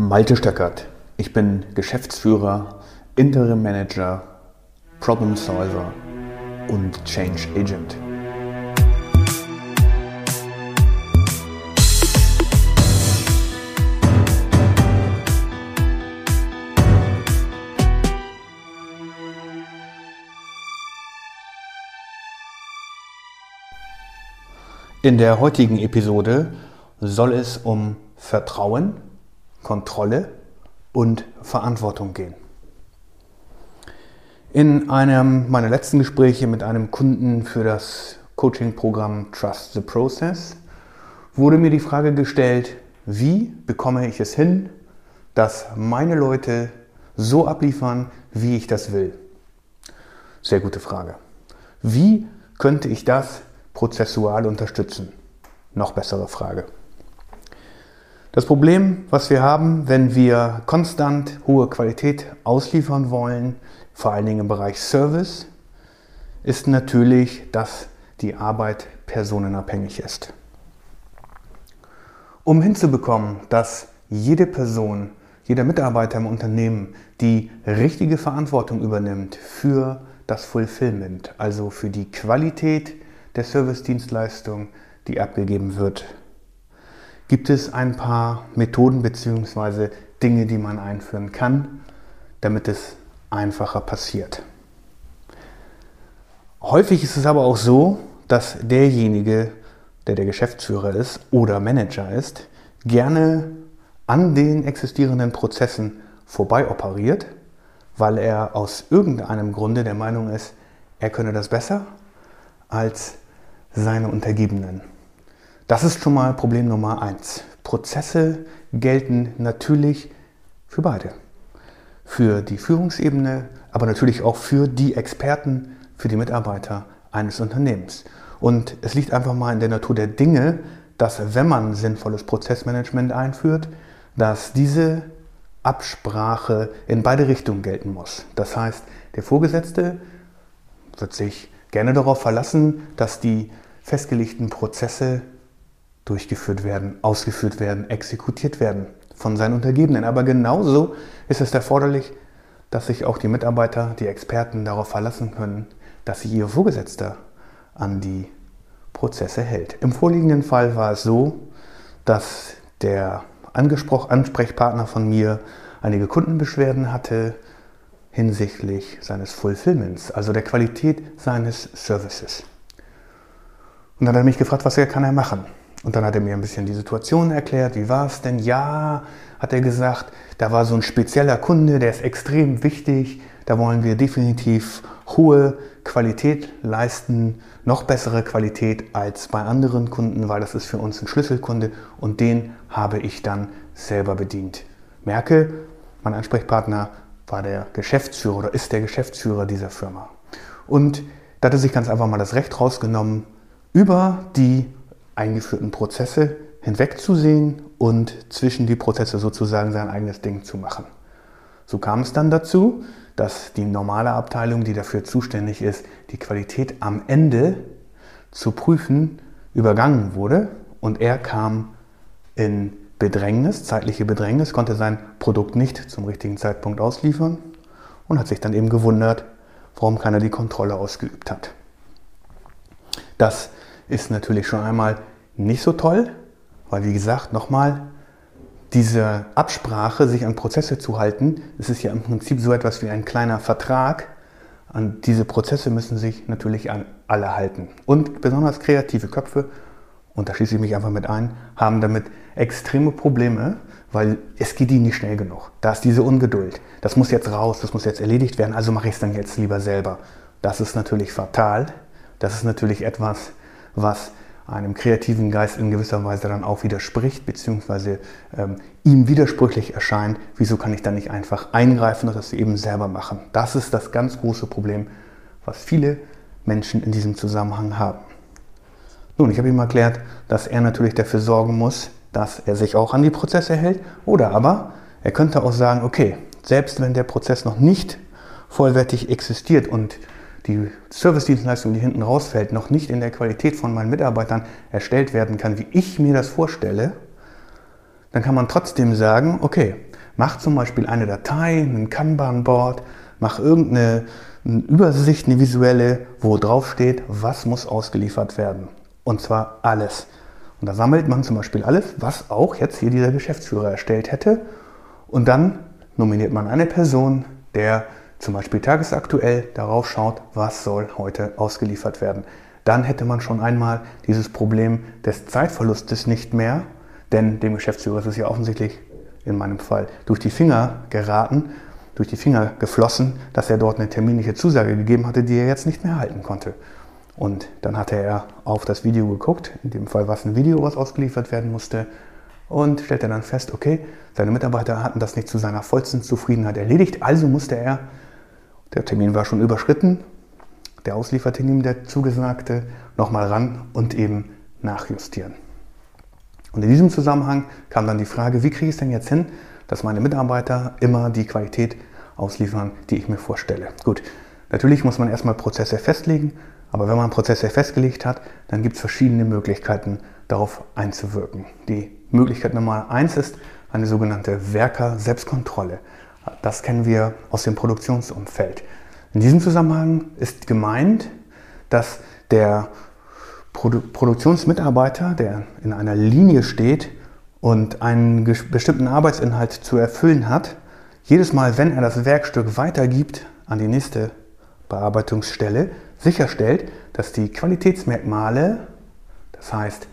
Malte Stöckert. Ich bin Geschäftsführer, Interim Manager, Problem Solver und Change Agent. In der heutigen Episode soll es um Vertrauen, Kontrolle und Verantwortung gehen. In einem meiner letzten Gespräche mit einem Kunden für das Coaching-Programm Trust the Process wurde mir die Frage gestellt, wie bekomme ich es hin, dass meine Leute so abliefern, wie ich das will? Sehr gute Frage. Wie könnte ich das prozessual unterstützen? Noch bessere Frage. Das Problem, was wir haben, wenn wir konstant hohe Qualität ausliefern wollen, vor allen Dingen im Bereich Service, ist natürlich, dass die Arbeit personenabhängig ist. Um hinzubekommen, dass jede Person, jeder Mitarbeiter im Unternehmen die richtige Verantwortung übernimmt für das Fulfillment, also für die Qualität der Servicedienstleistung, die abgegeben wird, gibt es ein paar Methoden bzw. Dinge, die man einführen kann, damit es einfacher passiert. Häufig ist es aber auch so, dass derjenige, der der Geschäftsführer ist oder Manager ist, gerne an den existierenden Prozessen vorbei operiert, weil er aus irgendeinem Grunde der Meinung ist, er könne das besser als seine Untergebenen. Das ist schon mal Problem Nummer eins. Prozesse gelten natürlich für beide. Für die Führungsebene, aber natürlich auch für die Experten, für die Mitarbeiter eines Unternehmens. Und es liegt einfach mal in der Natur der Dinge, dass wenn man sinnvolles Prozessmanagement einführt, dass diese Absprache in beide Richtungen gelten muss. Das heißt, der Vorgesetzte wird sich gerne darauf verlassen, dass die festgelegten Prozesse durchgeführt werden, ausgeführt werden, exekutiert werden von seinen Untergebenen. Aber genauso ist es erforderlich, dass sich auch die Mitarbeiter, die Experten darauf verlassen können, dass sich ihr Vorgesetzter an die Prozesse hält. Im vorliegenden Fall war es so, dass der Ansprechpartner von mir einige Kundenbeschwerden hatte hinsichtlich seines Fulfillments, also der Qualität seines Services. Und dann hat er mich gefragt, was kann er machen? Und dann hat er mir ein bisschen die Situation erklärt, wie war es denn? Ja, hat er gesagt, da war so ein spezieller Kunde, der ist extrem wichtig, da wollen wir definitiv hohe Qualität leisten, noch bessere Qualität als bei anderen Kunden, weil das ist für uns ein Schlüsselkunde und den habe ich dann selber bedient. Merke, mein Ansprechpartner war der Geschäftsführer oder ist der Geschäftsführer dieser Firma. Und da hat er sich ganz einfach mal das Recht rausgenommen, über die eingeführten Prozesse hinwegzusehen und zwischen die Prozesse sozusagen sein eigenes Ding zu machen. So kam es dann dazu, dass die normale Abteilung, die dafür zuständig ist, die Qualität am Ende zu prüfen, übergangen wurde und er kam in Bedrängnis, zeitliche Bedrängnis, konnte sein Produkt nicht zum richtigen Zeitpunkt ausliefern und hat sich dann eben gewundert, warum keiner die Kontrolle ausgeübt hat. Das ist natürlich schon einmal nicht so toll, weil wie gesagt, nochmal, diese Absprache, sich an Prozesse zu halten, das ist ja im Prinzip so etwas wie ein kleiner Vertrag. An diese Prozesse müssen sich natürlich an alle halten. Und besonders kreative Köpfe, und da schließe ich mich einfach mit ein, haben damit extreme Probleme, weil es geht ihnen nicht schnell genug. Da ist diese Ungeduld. Das muss jetzt raus, das muss jetzt erledigt werden, also mache ich es dann jetzt lieber selber. Das ist natürlich fatal. Das ist natürlich etwas, was einem kreativen Geist in gewisser Weise dann auch widerspricht, beziehungsweise ähm, ihm widersprüchlich erscheint, wieso kann ich dann nicht einfach eingreifen und das eben selber machen. Das ist das ganz große Problem, was viele Menschen in diesem Zusammenhang haben. Nun, ich habe ihm erklärt, dass er natürlich dafür sorgen muss, dass er sich auch an die Prozesse hält, oder aber er könnte auch sagen, okay, selbst wenn der Prozess noch nicht vollwertig existiert und die Servicedienstleistung, die hinten rausfällt, noch nicht in der Qualität von meinen Mitarbeitern erstellt werden kann, wie ich mir das vorstelle, dann kann man trotzdem sagen, okay, Mach zum Beispiel eine Datei, ein Kanban-Board, mach irgendeine eine Übersicht, eine visuelle, wo drauf steht, was muss ausgeliefert werden. Und zwar alles. Und da sammelt man zum Beispiel alles, was auch jetzt hier dieser Geschäftsführer erstellt hätte. Und dann nominiert man eine Person, der zum Beispiel tagesaktuell darauf schaut, was soll heute ausgeliefert werden. Dann hätte man schon einmal dieses Problem des Zeitverlustes nicht mehr, denn dem Geschäftsführer ist es ja offensichtlich in meinem Fall durch die Finger geraten, durch die Finger geflossen, dass er dort eine terminliche Zusage gegeben hatte, die er jetzt nicht mehr halten konnte. Und dann hatte er auf das Video geguckt, in dem Fall war es ein Video, was ausgeliefert werden musste, und stellte dann fest, okay, seine Mitarbeiter hatten das nicht zu seiner vollsten Zufriedenheit erledigt, also musste er, der Termin war schon überschritten, der Ausliefertermin, der zugesagte, nochmal ran und eben nachjustieren. Und in diesem Zusammenhang kam dann die Frage, wie kriege ich es denn jetzt hin, dass meine Mitarbeiter immer die Qualität ausliefern, die ich mir vorstelle. Gut, natürlich muss man erstmal Prozesse festlegen, aber wenn man Prozesse festgelegt hat, dann gibt es verschiedene Möglichkeiten, darauf einzuwirken. Die Möglichkeit Nummer eins ist eine sogenannte Werker-Selbstkontrolle. Das kennen wir aus dem Produktionsumfeld. In diesem Zusammenhang ist gemeint, dass der Produ Produktionsmitarbeiter, der in einer Linie steht und einen bestimmten Arbeitsinhalt zu erfüllen hat, jedes Mal, wenn er das Werkstück weitergibt an die nächste Bearbeitungsstelle, sicherstellt, dass die Qualitätsmerkmale, das heißt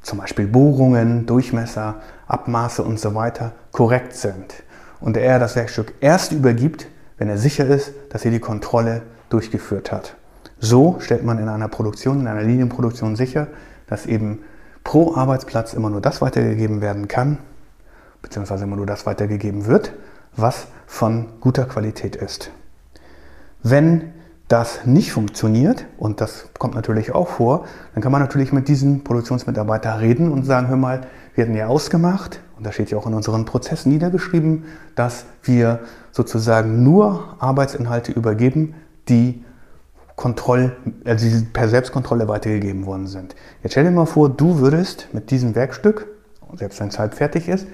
zum Beispiel Bohrungen, Durchmesser, Abmaße und so weiter, korrekt sind. Und er das Werkstück erst übergibt, wenn er sicher ist, dass er die Kontrolle durchgeführt hat. So stellt man in einer Produktion, in einer Linienproduktion sicher, dass eben pro Arbeitsplatz immer nur das weitergegeben werden kann, beziehungsweise immer nur das weitergegeben wird, was von guter Qualität ist. Wenn das nicht funktioniert, und das kommt natürlich auch vor, dann kann man natürlich mit diesem Produktionsmitarbeiter reden und sagen, hör mal, wir hatten ja ausgemacht, und da steht ja auch in unseren Prozessen niedergeschrieben, dass wir sozusagen nur Arbeitsinhalte übergeben, die Kontroll, also per Selbstkontrolle weitergegeben worden sind. Jetzt stell dir mal vor, du würdest mit diesem Werkstück, selbst wenn es halb fertig ist,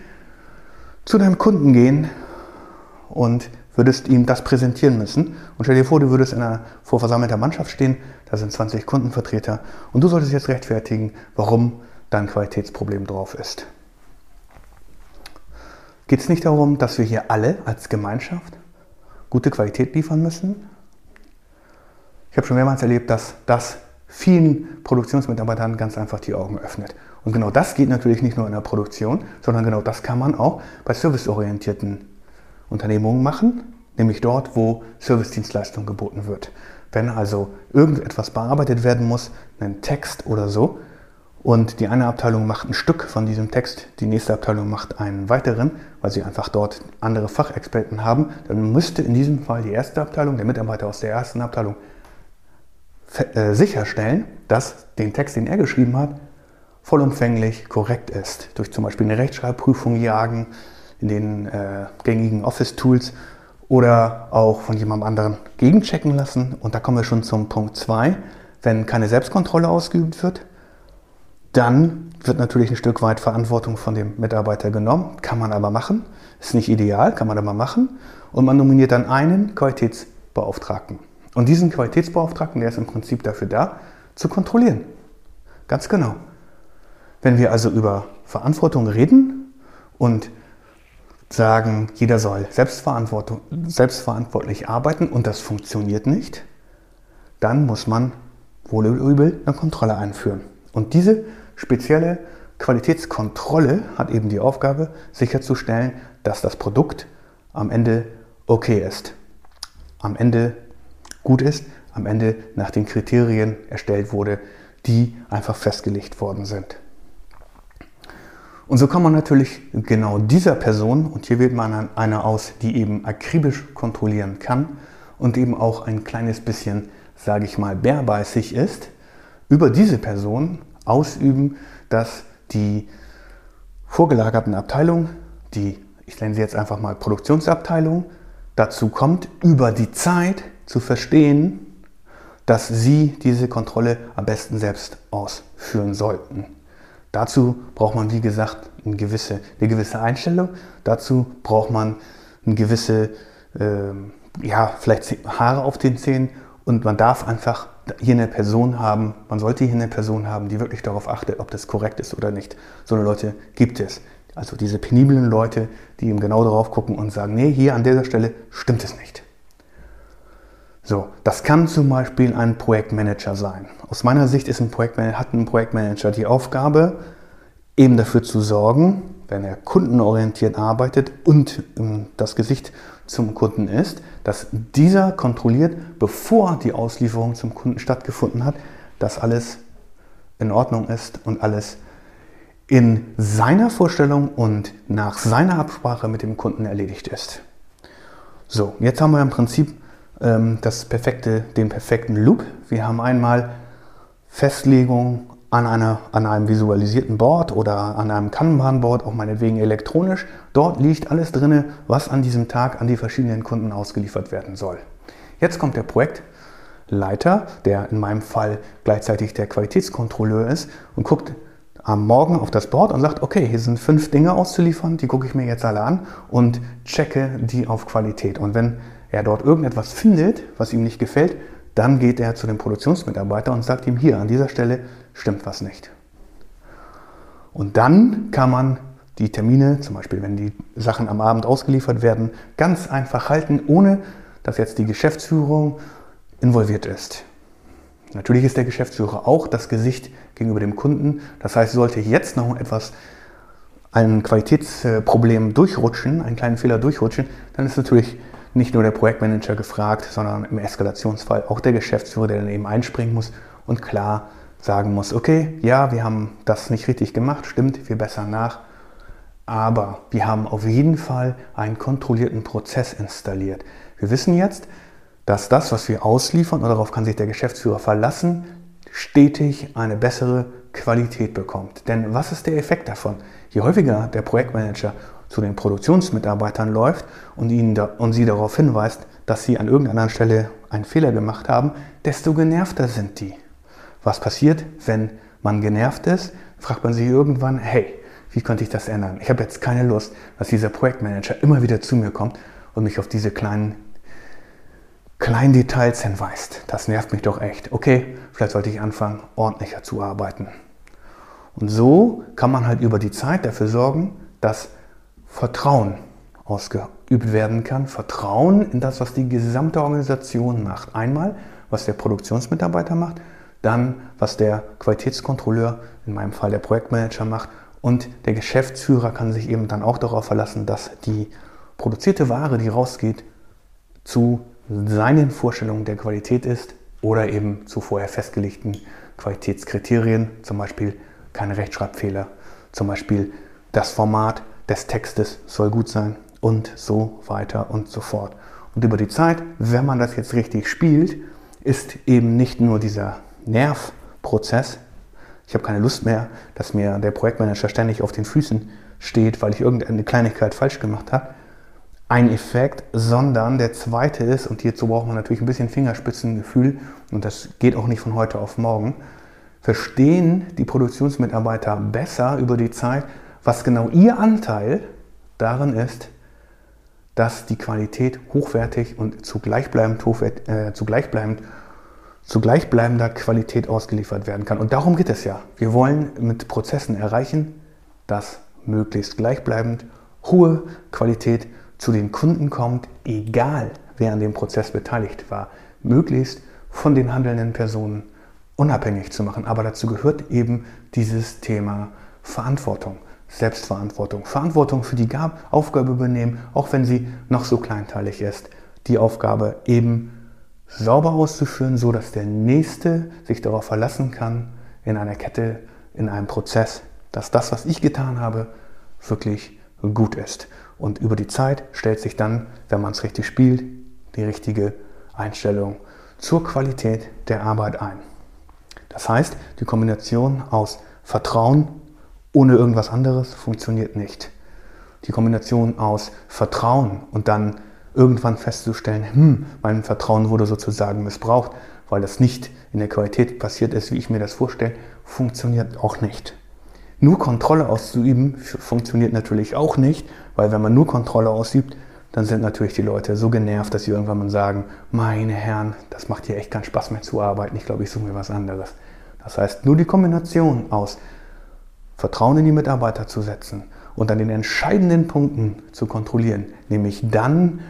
zu deinem Kunden gehen und würdest ihm das präsentieren müssen. Und stell dir vor, du würdest in einer vor versammelter Mannschaft stehen, da sind 20 Kundenvertreter und du solltest jetzt rechtfertigen, warum dein Qualitätsproblem drauf ist. Geht es nicht darum, dass wir hier alle als Gemeinschaft gute Qualität liefern müssen? Ich habe schon mehrmals erlebt, dass das vielen Produktionsmitarbeitern ganz einfach die Augen öffnet. Und genau das geht natürlich nicht nur in der Produktion, sondern genau das kann man auch bei serviceorientierten Unternehmungen machen, nämlich dort, wo Servicedienstleistung geboten wird. Wenn also irgendetwas bearbeitet werden muss, ein Text oder so, und die eine Abteilung macht ein Stück von diesem Text, die nächste Abteilung macht einen weiteren, weil sie einfach dort andere Fachexperten haben, dann müsste in diesem Fall die erste Abteilung, der Mitarbeiter aus der ersten Abteilung, äh, sicherstellen, dass den Text, den er geschrieben hat, vollumfänglich korrekt ist. Durch zum Beispiel eine Rechtschreibprüfung jagen, in den äh, gängigen Office-Tools oder auch von jemand anderen gegenchecken lassen. Und da kommen wir schon zum Punkt 2. Wenn keine Selbstkontrolle ausgeübt wird, dann wird natürlich ein Stück weit Verantwortung von dem Mitarbeiter genommen. Kann man aber machen. Ist nicht ideal, kann man aber machen. Und man nominiert dann einen Qualitätsbeauftragten. Und diesen Qualitätsbeauftragten, der ist im Prinzip dafür da, zu kontrollieren. Ganz genau. Wenn wir also über Verantwortung reden und sagen, jeder soll selbstverantwortlich arbeiten und das funktioniert nicht, dann muss man wohl oder übel eine Kontrolle einführen. Und diese spezielle Qualitätskontrolle hat eben die Aufgabe, sicherzustellen, dass das Produkt am Ende okay ist. Am Ende gut ist, am Ende nach den Kriterien erstellt wurde, die einfach festgelegt worden sind. Und so kann man natürlich genau dieser Person, und hier wählt man eine aus, die eben akribisch kontrollieren kann und eben auch ein kleines bisschen, sage ich mal, bärbeißig ist, über diese Person ausüben, dass die vorgelagerten Abteilungen, die, ich nenne sie jetzt einfach mal Produktionsabteilung, dazu kommt, über die Zeit zu verstehen, dass sie diese Kontrolle am besten selbst ausführen sollten. Dazu braucht man, wie gesagt, eine gewisse, eine gewisse Einstellung. Dazu braucht man eine gewisse, äh, ja, vielleicht Haare auf den Zähnen und man darf einfach hier eine Person haben, man sollte hier eine Person haben, die wirklich darauf achtet, ob das korrekt ist oder nicht. So eine Leute gibt es. Also diese peniblen Leute, die eben genau darauf gucken und sagen, nee, hier an dieser Stelle stimmt es nicht. So, das kann zum Beispiel ein Projektmanager sein. Aus meiner Sicht ist ein Projektmanager, hat ein Projektmanager die Aufgabe, eben dafür zu sorgen, wenn er kundenorientiert arbeitet und ähm, das Gesicht zum Kunden ist, dass dieser kontrolliert, bevor die Auslieferung zum Kunden stattgefunden hat, dass alles in Ordnung ist und alles in seiner Vorstellung und nach seiner Absprache mit dem Kunden erledigt ist. So, jetzt haben wir im Prinzip ähm, das perfekte, den perfekten Loop. Wir haben einmal Festlegung an, einer, an einem visualisierten Board oder an einem Kanban-Board, auch meinetwegen elektronisch. Dort liegt alles drin, was an diesem Tag an die verschiedenen Kunden ausgeliefert werden soll. Jetzt kommt der Projektleiter, der in meinem Fall gleichzeitig der Qualitätskontrolleur ist und guckt am Morgen auf das Board und sagt, okay, hier sind fünf Dinge auszuliefern, die gucke ich mir jetzt alle an und checke die auf Qualität. Und wenn er dort irgendetwas findet, was ihm nicht gefällt, dann geht er zu dem Produktionsmitarbeiter und sagt ihm, hier an dieser Stelle stimmt was nicht. Und dann kann man die Termine, zum Beispiel wenn die Sachen am Abend ausgeliefert werden, ganz einfach halten, ohne dass jetzt die Geschäftsführung involviert ist. Natürlich ist der Geschäftsführer auch das Gesicht gegenüber dem Kunden. Das heißt, sollte jetzt noch etwas, ein Qualitätsproblem durchrutschen, einen kleinen Fehler durchrutschen, dann ist natürlich nicht nur der Projektmanager gefragt, sondern im Eskalationsfall auch der Geschäftsführer, der dann eben einspringen muss und klar sagen muss, okay, ja, wir haben das nicht richtig gemacht, stimmt, wir bessern nach, aber wir haben auf jeden Fall einen kontrollierten Prozess installiert. Wir wissen jetzt, dass das, was wir ausliefern, und darauf kann sich der Geschäftsführer verlassen, stetig eine bessere Qualität bekommt. Denn was ist der Effekt davon? Je häufiger der Projektmanager zu den Produktionsmitarbeitern läuft und, ihnen da, und sie darauf hinweist, dass sie an irgendeiner Stelle einen Fehler gemacht haben, desto genervter sind die. Was passiert, wenn man genervt ist? Fragt man sich irgendwann, hey, wie könnte ich das ändern? Ich habe jetzt keine Lust, dass dieser Projektmanager immer wieder zu mir kommt und mich auf diese kleinen, kleinen Details hinweist. Das nervt mich doch echt. Okay, vielleicht sollte ich anfangen, ordentlicher zu arbeiten. Und so kann man halt über die Zeit dafür sorgen, dass Vertrauen ausgeübt werden kann. Vertrauen in das, was die gesamte Organisation macht. Einmal, was der Produktionsmitarbeiter macht, dann, was der Qualitätskontrolleur, in meinem Fall der Projektmanager macht und der Geschäftsführer kann sich eben dann auch darauf verlassen, dass die produzierte Ware, die rausgeht, zu seinen Vorstellungen der Qualität ist oder eben zu vorher festgelegten Qualitätskriterien, zum Beispiel keine Rechtschreibfehler, zum Beispiel das Format des Textes soll gut sein und so weiter und so fort. Und über die Zeit, wenn man das jetzt richtig spielt, ist eben nicht nur dieser Nervprozess, ich habe keine Lust mehr, dass mir der Projektmanager ständig auf den Füßen steht, weil ich irgendeine Kleinigkeit falsch gemacht habe, ein Effekt, sondern der zweite ist, und hierzu braucht man natürlich ein bisschen Fingerspitzengefühl, und das geht auch nicht von heute auf morgen, verstehen die Produktionsmitarbeiter besser über die Zeit, was genau ihr Anteil darin ist, dass die Qualität hochwertig und zu äh, gleichbleibender Qualität ausgeliefert werden kann. Und darum geht es ja. Wir wollen mit Prozessen erreichen, dass möglichst gleichbleibend hohe Qualität zu den Kunden kommt, egal wer an dem Prozess beteiligt war, möglichst von den handelnden Personen unabhängig zu machen. Aber dazu gehört eben dieses Thema Verantwortung. Selbstverantwortung. Verantwortung für die Aufgabe übernehmen, auch wenn sie noch so kleinteilig ist. Die Aufgabe eben sauber auszuführen, so dass der Nächste sich darauf verlassen kann, in einer Kette, in einem Prozess, dass das, was ich getan habe, wirklich gut ist. Und über die Zeit stellt sich dann, wenn man es richtig spielt, die richtige Einstellung zur Qualität der Arbeit ein. Das heißt, die Kombination aus Vertrauen ohne irgendwas anderes funktioniert nicht. Die Kombination aus Vertrauen und dann irgendwann festzustellen, hm, mein Vertrauen wurde sozusagen missbraucht, weil das nicht in der Qualität passiert ist, wie ich mir das vorstelle, funktioniert auch nicht. Nur Kontrolle auszuüben funktioniert natürlich auch nicht, weil wenn man nur Kontrolle ausübt, dann sind natürlich die Leute so genervt, dass sie irgendwann mal sagen, meine Herren, das macht hier echt keinen Spaß mehr zu arbeiten, ich glaube, ich suche mir was anderes. Das heißt, nur die Kombination aus Vertrauen in die Mitarbeiter zu setzen und an den entscheidenden Punkten zu kontrollieren, nämlich dann,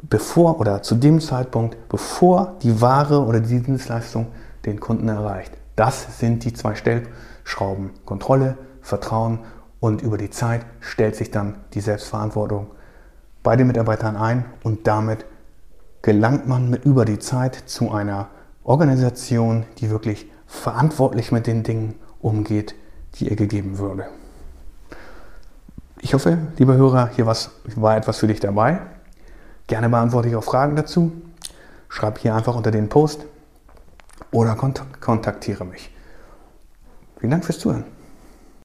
bevor oder zu dem Zeitpunkt, bevor die Ware oder die Dienstleistung den Kunden erreicht. Das sind die zwei Stellschrauben. Kontrolle, Vertrauen und über die Zeit stellt sich dann die Selbstverantwortung bei den Mitarbeitern ein und damit gelangt man mit über die Zeit zu einer Organisation, die wirklich verantwortlich mit den Dingen umgeht, die ihr gegeben würde. Ich hoffe, lieber Hörer, hier war etwas für dich dabei. Gerne beantworte ich auch Fragen dazu. Schreib hier einfach unter den Post oder kontaktiere mich. Vielen Dank fürs Zuhören.